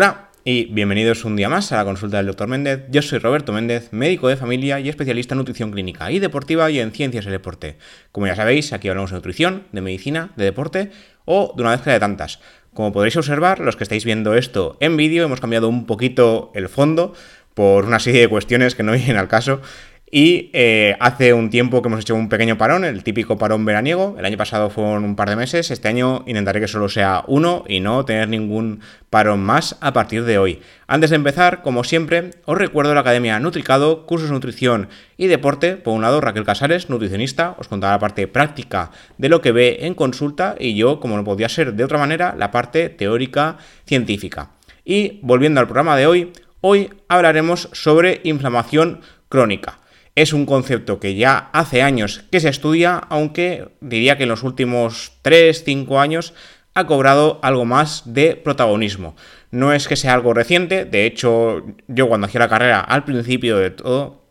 Hola y bienvenidos un día más a la consulta del Dr. Méndez. Yo soy Roberto Méndez, médico de familia y especialista en nutrición clínica y deportiva y en ciencias del deporte. Como ya sabéis, aquí hablamos de nutrición, de medicina, de deporte o de una mezcla de tantas. Como podréis observar, los que estáis viendo esto en vídeo, hemos cambiado un poquito el fondo por una serie de cuestiones que no vienen al caso. Y eh, hace un tiempo que hemos hecho un pequeño parón, el típico parón veraniego. El año pasado fueron un par de meses. Este año intentaré que solo sea uno y no tener ningún parón más a partir de hoy. Antes de empezar, como siempre, os recuerdo la Academia Nutricado, cursos de nutrición y deporte. Por un lado, Raquel Casares, nutricionista, os contará la parte práctica de lo que ve en consulta y yo, como no podía ser de otra manera, la parte teórica científica. Y volviendo al programa de hoy, hoy hablaremos sobre inflamación crónica es un concepto que ya hace años que se estudia, aunque diría que en los últimos 3-5 años ha cobrado algo más de protagonismo. No es que sea algo reciente, de hecho yo cuando hacía la carrera al principio de todo,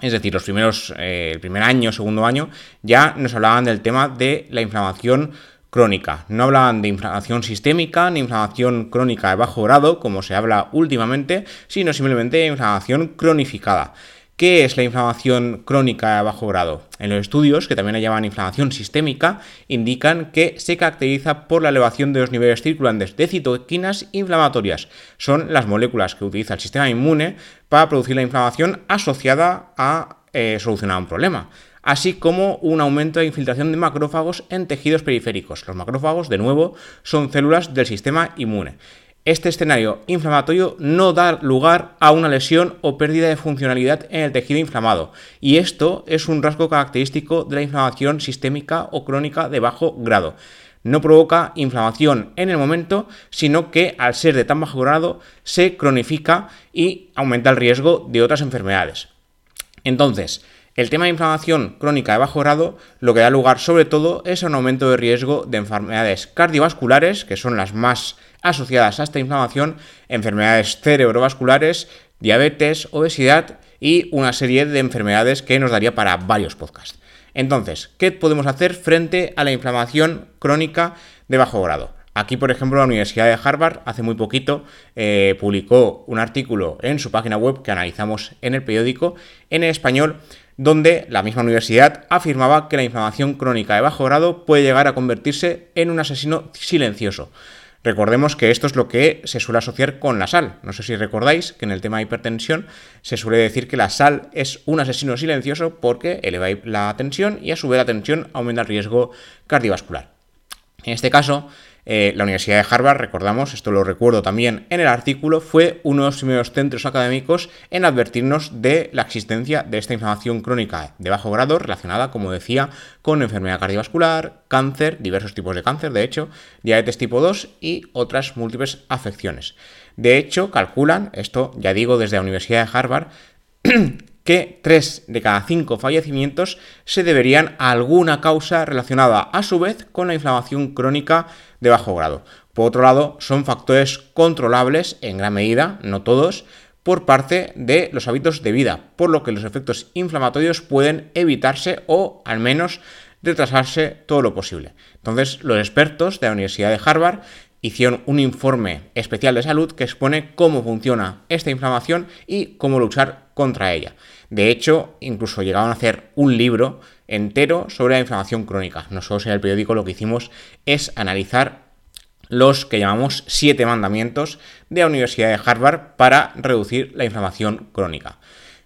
es decir, los primeros, eh, el primer año, segundo año, ya nos hablaban del tema de la inflamación crónica. No hablaban de inflamación sistémica ni inflamación crónica de bajo grado, como se habla últimamente, sino simplemente de inflamación cronificada. ¿Qué es la inflamación crónica a bajo grado? En los estudios, que también la llaman inflamación sistémica, indican que se caracteriza por la elevación de los niveles circulantes de citoquinas inflamatorias. Son las moléculas que utiliza el sistema inmune para producir la inflamación asociada a eh, solucionar un problema así como un aumento de infiltración de macrófagos en tejidos periféricos. Los macrófagos, de nuevo, son células del sistema inmune este escenario inflamatorio no da lugar a una lesión o pérdida de funcionalidad en el tejido inflamado, y esto es un rasgo característico de la inflamación sistémica o crónica de bajo grado. No provoca inflamación en el momento, sino que al ser de tan bajo grado se cronifica y aumenta el riesgo de otras enfermedades. Entonces, el tema de inflamación crónica de bajo grado lo que da lugar sobre todo es a un aumento de riesgo de enfermedades cardiovasculares, que son las más asociadas a esta inflamación, enfermedades cerebrovasculares, diabetes, obesidad y una serie de enfermedades que nos daría para varios podcasts. Entonces, ¿qué podemos hacer frente a la inflamación crónica de bajo grado? Aquí, por ejemplo, la Universidad de Harvard hace muy poquito eh, publicó un artículo en su página web que analizamos en el periódico en español donde la misma universidad afirmaba que la inflamación crónica de bajo grado puede llegar a convertirse en un asesino silencioso. Recordemos que esto es lo que se suele asociar con la sal. No sé si recordáis que en el tema de hipertensión se suele decir que la sal es un asesino silencioso porque eleva la tensión y a su vez la tensión aumenta el riesgo cardiovascular. En este caso, eh, la Universidad de Harvard, recordamos, esto lo recuerdo también en el artículo, fue uno de los primeros centros académicos en advertirnos de la existencia de esta inflamación crónica de bajo grado relacionada, como decía, con enfermedad cardiovascular, cáncer, diversos tipos de cáncer, de hecho, diabetes tipo 2 y otras múltiples afecciones. De hecho, calculan, esto ya digo desde la Universidad de Harvard, que 3 de cada 5 fallecimientos se deberían a alguna causa relacionada a su vez con la inflamación crónica de bajo grado. Por otro lado, son factores controlables en gran medida, no todos, por parte de los hábitos de vida, por lo que los efectos inflamatorios pueden evitarse o al menos retrasarse todo lo posible. Entonces, los expertos de la Universidad de Harvard hicieron un informe especial de salud que expone cómo funciona esta inflamación y cómo luchar contra ella. De hecho, incluso llegaron a hacer un libro entero sobre la inflamación crónica. Nosotros en el periódico lo que hicimos es analizar los que llamamos siete mandamientos de la Universidad de Harvard para reducir la inflamación crónica.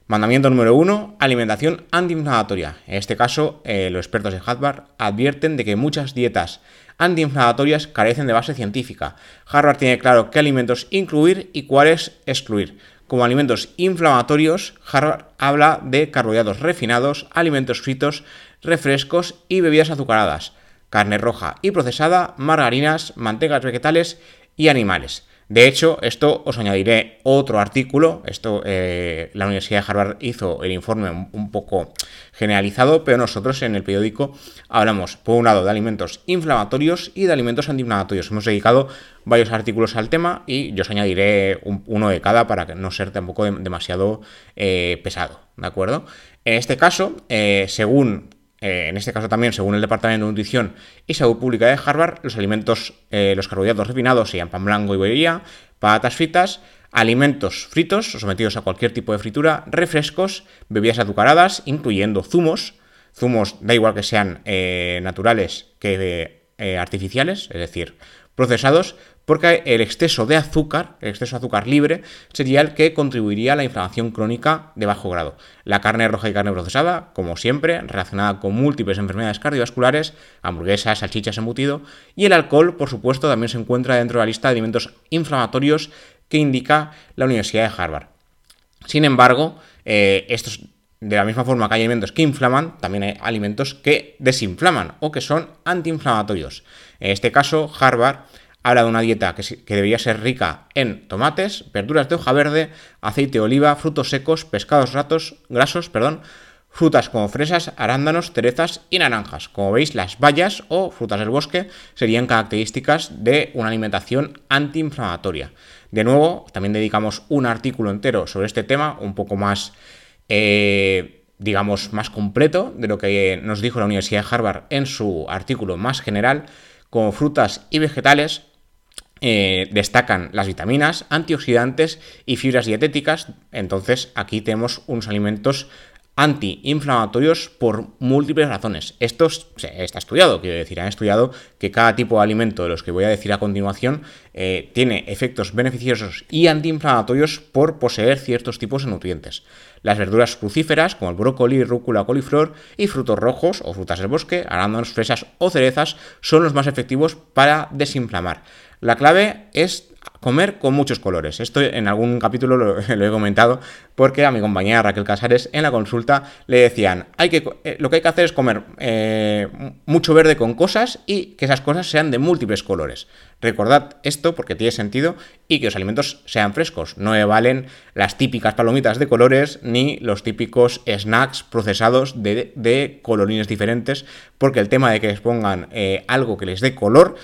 Mandamiento número uno, alimentación antiinflamatoria. En este caso, eh, los expertos de Harvard advierten de que muchas dietas antiinflamatorias carecen de base científica. Harvard tiene claro qué alimentos incluir y cuáles excluir. Como alimentos inflamatorios, Harvard habla de carbohidratos refinados, alimentos fritos, refrescos y bebidas azucaradas, carne roja y procesada, margarinas, mantegas vegetales y animales. De hecho, esto os añadiré otro artículo. Esto eh, la Universidad de Harvard hizo el informe un, poco generalizado, pero nosotros en el periódico hablamos, por un lado, de alimentos inflamatorios y de alimentos antiinflamatorios. Hemos dedicado varios artículos al tema y yo os añadiré uno de cada para no ser tampoco demasiado eh, pesado, ¿de acuerdo? En este caso, eh, según eh, en este caso también según el Departamento de Nutrición y Salud Pública de Harvard, los alimentos, eh, los carbohidratos refinados serían pan blanco y bollería, patatas fritas, alimentos fritos sometidos a cualquier tipo de fritura, refrescos, bebidas azucaradas, incluyendo zumos, zumos da igual que sean eh, naturales que artificiales, es decir, procesados, porque el exceso de azúcar, el exceso de azúcar libre, sería el que contribuiría a la inflamación crónica de bajo grado. La carne roja y carne procesada, como siempre, relacionada con múltiples enfermedades cardiovasculares, hamburguesas, salchichas, embutido, y el alcohol, por supuesto, también se encuentra dentro de la lista de alimentos inflamatorios que indica la Universidad de Harvard. Sin embargo, eh, de la misma forma que hay alimentos que inflaman, también hay alimentos que desinflaman o que son antiinflamatorios. En este caso, Harvard habla de una dieta que, debería ser rica en tomates, verduras de hoja verde, aceite de oliva, frutos secos, pescados ratos, grasos, perdón, frutas como fresas, arándanos, cerezas y naranjas. Como veis, las bayas o frutas del bosque serían características de una alimentación antiinflamatoria. De nuevo, también dedicamos un artículo entero sobre este tema, un poco más, eh, digamos, más completo de lo que nos dijo la Universidad de Harvard en su artículo más general, como frutas y vegetales eh, destacan las vitaminas, antioxidantes y fibras dietéticas. Entonces aquí tenemos unos alimentos antiinflamatorios por múltiples razones. Esto está estudiado, quiero decir, han estudiado que cada tipo de alimento de los que voy a decir a continuación eh, tiene efectos beneficiosos y antiinflamatorios por poseer ciertos tipos de nutrientes. Las verduras crucíferas, como el brócoli, rúcula, coliflor, y frutos rojos o frutas del bosque, arándanos, fresas o cerezas, son los más efectivos para desinflamar. La clave es comer con muchos colores. Esto en algún capítulo lo, he comentado porque a mi compañera Raquel Casares en la consulta le decían, hay que, eh, lo que hay que hacer es comer eh, mucho verde con cosas y que esas cosas sean de múltiples colores. Recordad esto porque tiene sentido y que los alimentos sean frescos. No valen las típicas palomitas de colores ni los típicos snacks procesados de, colorines diferentes porque el tema de que les pongan eh, algo que les dé color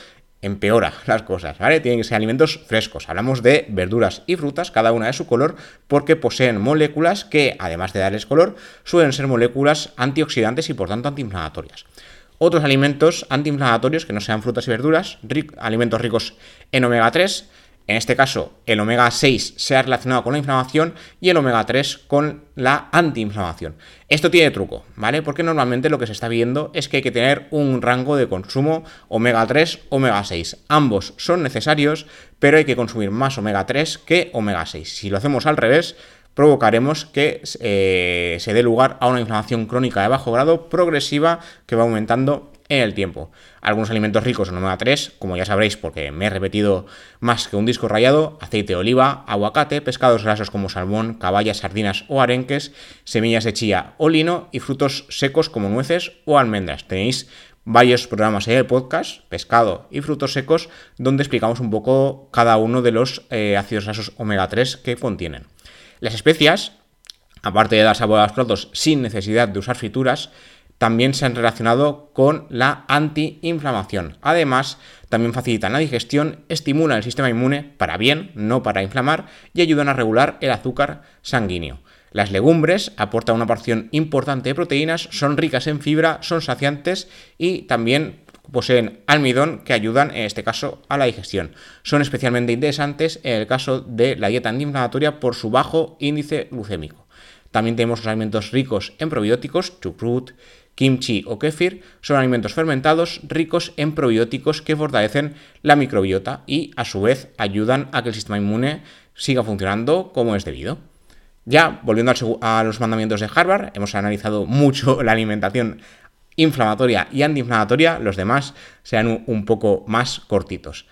empeora las cosas, ¿vale? Tienen que ser alimentos frescos. Hablamos de verduras y frutas, cada una de su color, porque poseen moléculas que, además de darles color, suelen ser moléculas antioxidantes y por tanto antiinflamatorias. Otros alimentos antiinflamatorios que no sean frutas y verduras, alimentos ricos en omega 3, en este caso, el omega 6 se ha relacionado con la inflamación y el omega 3 con la antiinflamación. Esto tiene truco, ¿vale? Porque normalmente lo que se está viendo es que hay que tener un rango de consumo omega 3, omega 6. Ambos son necesarios, pero hay que consumir más omega 3 que omega 6. Si lo hacemos al revés, provocaremos que eh, se dé lugar a una inflamación crónica de bajo grado progresiva que va aumentando en el tiempo. Algunos alimentos ricos en omega 3, como ya sabréis porque me he repetido más que un disco rayado, aceite de oliva, aguacate, pescados grasos como salmón, caballas, sardinas o arenques, semillas de chía o lino y frutos secos como nueces o almendras. Tenéis varios programas en el podcast, pescado y frutos secos, donde explicamos un poco cada uno de los eh, ácidos grasos omega 3 que contienen. Las especias, aparte de dar sabor a los platos sin necesidad de usar frituras, también se han relacionado con la antiinflamación. Además, también facilitan la digestión, estimulan el sistema inmune para bien, no para inflamar, y ayudan a regular el azúcar sanguíneo. Las legumbres aportan una porción importante de proteínas, son ricas en fibra, son saciantes y también poseen almidón que ayudan en este caso a la digestión. Son especialmente interesantes en el caso de la dieta antiinflamatoria por su bajo índice glucémico. También tenemos los alimentos ricos en probióticos, chucrut, kimchi o kefir son alimentos fermentados ricos en probióticos que fortalecen la microbiota y a su vez ayudan a que el sistema inmune siga funcionando como es debido. Ya, volviendo a los mandamientos de Harvard, hemos analizado mucho la alimentación inflamatoria y antiinflamatoria, los demás sean un poco más cortitos.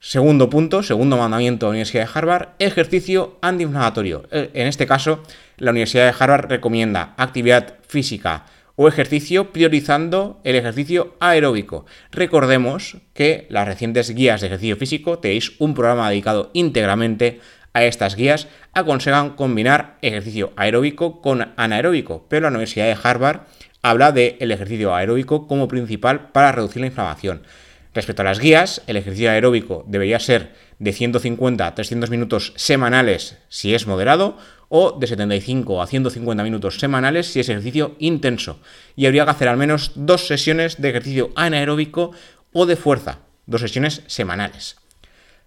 Segundo punto, segundo mandamiento de la Universidad de Harvard, ejercicio antiinflamatorio. Eh, en este caso, la Universidad de Harvard recomienda actividad física o ejercicio priorizando el ejercicio aeróbico. Recordemos que las recientes guías de ejercicio físico, tenéis un programa dedicado íntegramente a estas guías, aconsejan combinar ejercicio aeróbico con anaeróbico, pero la Universidad de Harvard habla del ejercicio aeróbico como principal para reducir la inflamación. Respecto a las guías, el ejercicio aeróbico debería ser de 150 a 300 minutos semanales si es moderado o de 75 a 150 minutos semanales si es ejercicio intenso. Y habría que hacer al menos dos sesiones de ejercicio anaeróbico o de fuerza, dos sesiones semanales.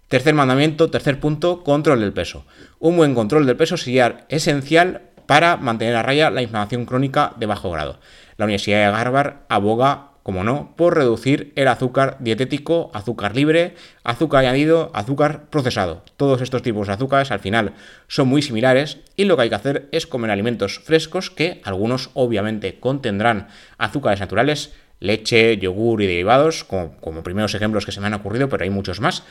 Tercer mandamiento, tercer punto, control del peso. Un buen control del peso sería esencial para mantener a raya la inflamación crónica de bajo grado. La Universidad de Harvard aboga como no, por reducir el azúcar dietético, azúcar libre, azúcar añadido, azúcar procesado. Todos estos tipos de azúcares al final son muy similares y lo que hay que hacer es comer alimentos frescos que algunos obviamente contendrán azúcares naturales, leche, yogur y derivados, como, como primeros ejemplos que se me han ocurrido, pero hay muchos más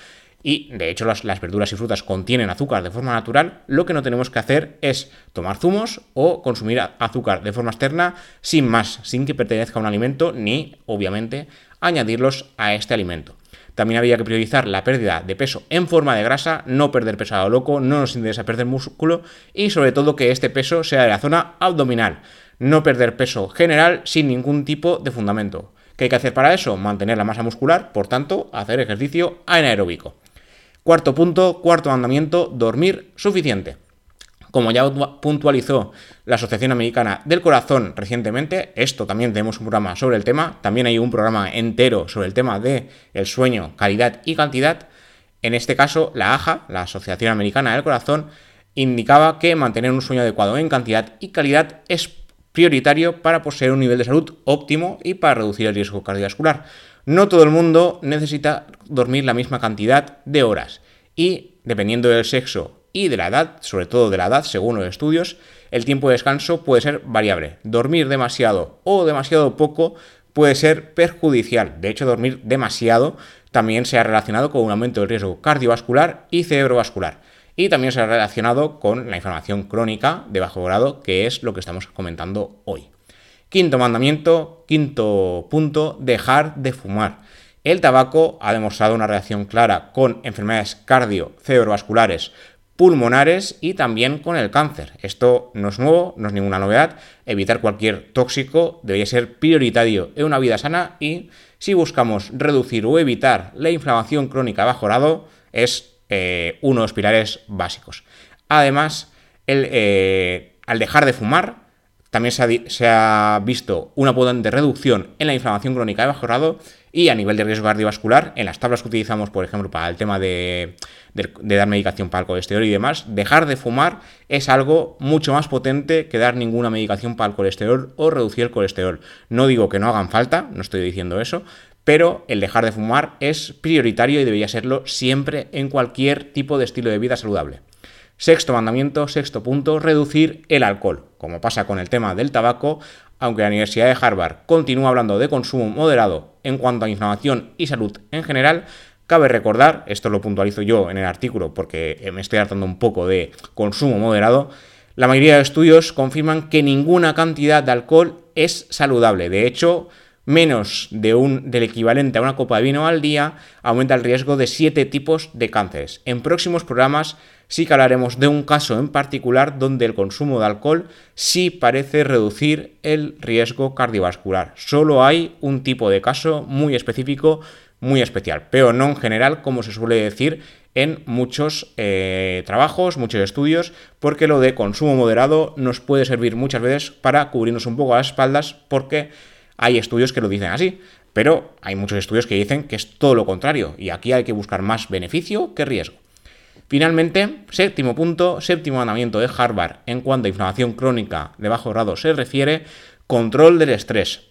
y de hecho las, verduras y frutas contienen azúcar de forma natural, lo que no tenemos que hacer es tomar zumos o consumir azúcar de forma externa sin más, sin que pertenezca a un alimento ni, obviamente, añadirlos a este alimento. También habría que priorizar la pérdida de peso en forma de grasa, no perder peso a lo loco, no nos interesa perder músculo y sobre todo que este peso sea de la zona abdominal, no perder peso general sin ningún tipo de fundamento. ¿Qué hay que hacer para eso? Mantener la masa muscular, por tanto, hacer ejercicio anaeróbico. Cuarto punto, cuarto mandamiento, dormir suficiente. Como ya puntualizó la Asociación Americana del Corazón recientemente, esto también tenemos un programa sobre el tema, también hay un programa entero sobre el tema de el sueño, calidad y cantidad. En este caso, la AJA, la Asociación Americana del Corazón, indicaba que mantener un sueño adecuado en cantidad y calidad es prioritario para poseer un nivel de salud óptimo y para reducir el riesgo cardiovascular. No todo el mundo necesita dormir la misma cantidad de horas y, dependiendo del sexo y de la edad, sobre todo de la edad, según los estudios, el tiempo de descanso puede ser variable. Dormir demasiado o demasiado poco puede ser perjudicial. De hecho, dormir demasiado también se ha relacionado con un aumento del riesgo cardiovascular y cerebrovascular. Y también se ha relacionado con la inflamación crónica de bajo grado, que es lo que estamos comentando hoy. Quinto mandamiento, quinto punto, dejar de fumar. El tabaco ha demostrado una reacción clara con enfermedades cardio, cerebrovasculares, pulmonares y también con el cáncer. Esto no es nuevo, no es ninguna novedad. Evitar cualquier tóxico debería ser prioritario en una vida sana y si buscamos reducir o evitar la inflamación crónica bajo grado es eh, uno de los pilares básicos. Además, eh, al dejar de fumar, también se ha, visto una potente reducción en la inflamación crónica de bajo grado y a nivel de riesgo cardiovascular, en las tablas que utilizamos, por ejemplo, para el tema de, dar medicación para el colesterol y demás, dejar de fumar es algo mucho más potente que dar ninguna medicación para el colesterol o reducir el colesterol. No digo que no hagan falta, no estoy diciendo eso, pero el dejar de fumar es prioritario y debería serlo siempre en cualquier tipo de estilo de vida saludable. Sexto mandamiento, sexto punto, reducir el alcohol. Como pasa con el tema del tabaco, aunque la Universidad de Harvard continúa hablando de consumo moderado en cuanto a inflamación y salud en general, cabe recordar, esto lo puntualizo yo en el artículo porque me estoy hartando un poco de consumo moderado, la mayoría de estudios confirman que ninguna cantidad de alcohol es saludable. De hecho, menos de un, del equivalente a una copa de vino al día aumenta el riesgo de siete tipos de cánceres. En próximos programas sí que hablaremos de un caso en particular donde el consumo de alcohol sí parece reducir el riesgo cardiovascular. Solo hay un tipo de caso muy específico, muy especial, pero no en general, como se suele decir en muchos eh, trabajos, muchos estudios, porque lo de consumo moderado nos puede servir muchas veces para cubrirnos un poco las espaldas, porque hay estudios que lo dicen así. Pero hay muchos estudios que dicen que es todo lo contrario, y aquí hay que buscar más beneficio que riesgo. Finalmente, séptimo punto, séptimo mandamiento de Harvard en cuanto a inflamación crónica de bajo grado se refiere, control del estrés.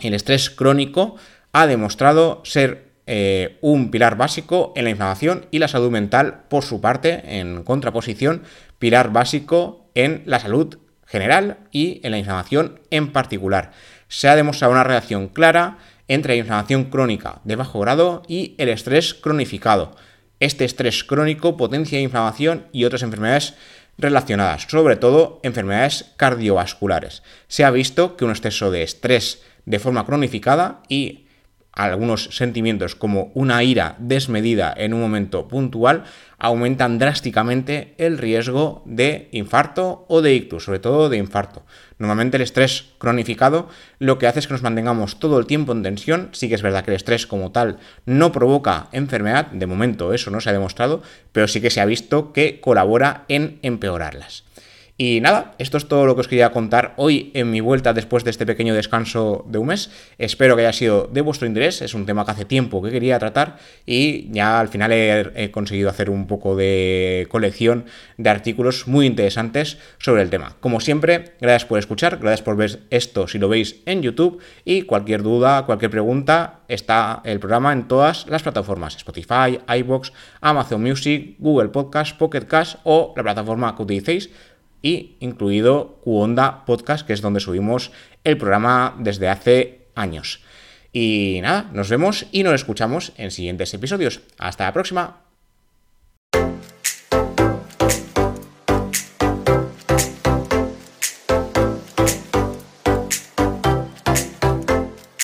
El estrés crónico ha demostrado ser eh, un pilar básico en la inflamación y la salud mental, por su parte, en contraposición, pilar básico en la salud general y en la inflamación en particular. Se ha demostrado una relación clara entre la inflamación crónica de bajo grado y el estrés cronificado. Este estrés crónico potencia inflamación y otras enfermedades relacionadas, sobre todo enfermedades cardiovasculares. Se ha visto que un exceso de estrés de forma cronificada y algunos sentimientos como una ira desmedida en un momento puntual aumentan drásticamente el riesgo de infarto o de ictus, sobre todo de infarto. Normalmente el estrés cronificado lo que hace es que nos mantengamos todo el tiempo en tensión. Sí que es verdad que el estrés como tal no provoca enfermedad, de momento eso no se ha demostrado, pero sí que se ha visto que colabora en empeorarlas. Y nada, esto es todo lo que os quería contar hoy en mi vuelta después de este pequeño descanso de un mes. Espero que haya sido de vuestro interés, es un tema que hace tiempo que quería tratar y ya al final he, conseguido hacer un poco de colección de artículos muy interesantes sobre el tema. Como siempre, gracias por escuchar, gracias por ver esto si lo veis en YouTube y cualquier duda, cualquier pregunta, está el programa en todas las plataformas, Spotify, iBox, Amazon Music, Google Podcast, Pocket Cast o la plataforma que utilicéis y incluido Qonda Podcast, que es donde subimos el programa desde hace años. Y nada, nos vemos y nos escuchamos en siguientes episodios. Hasta la próxima.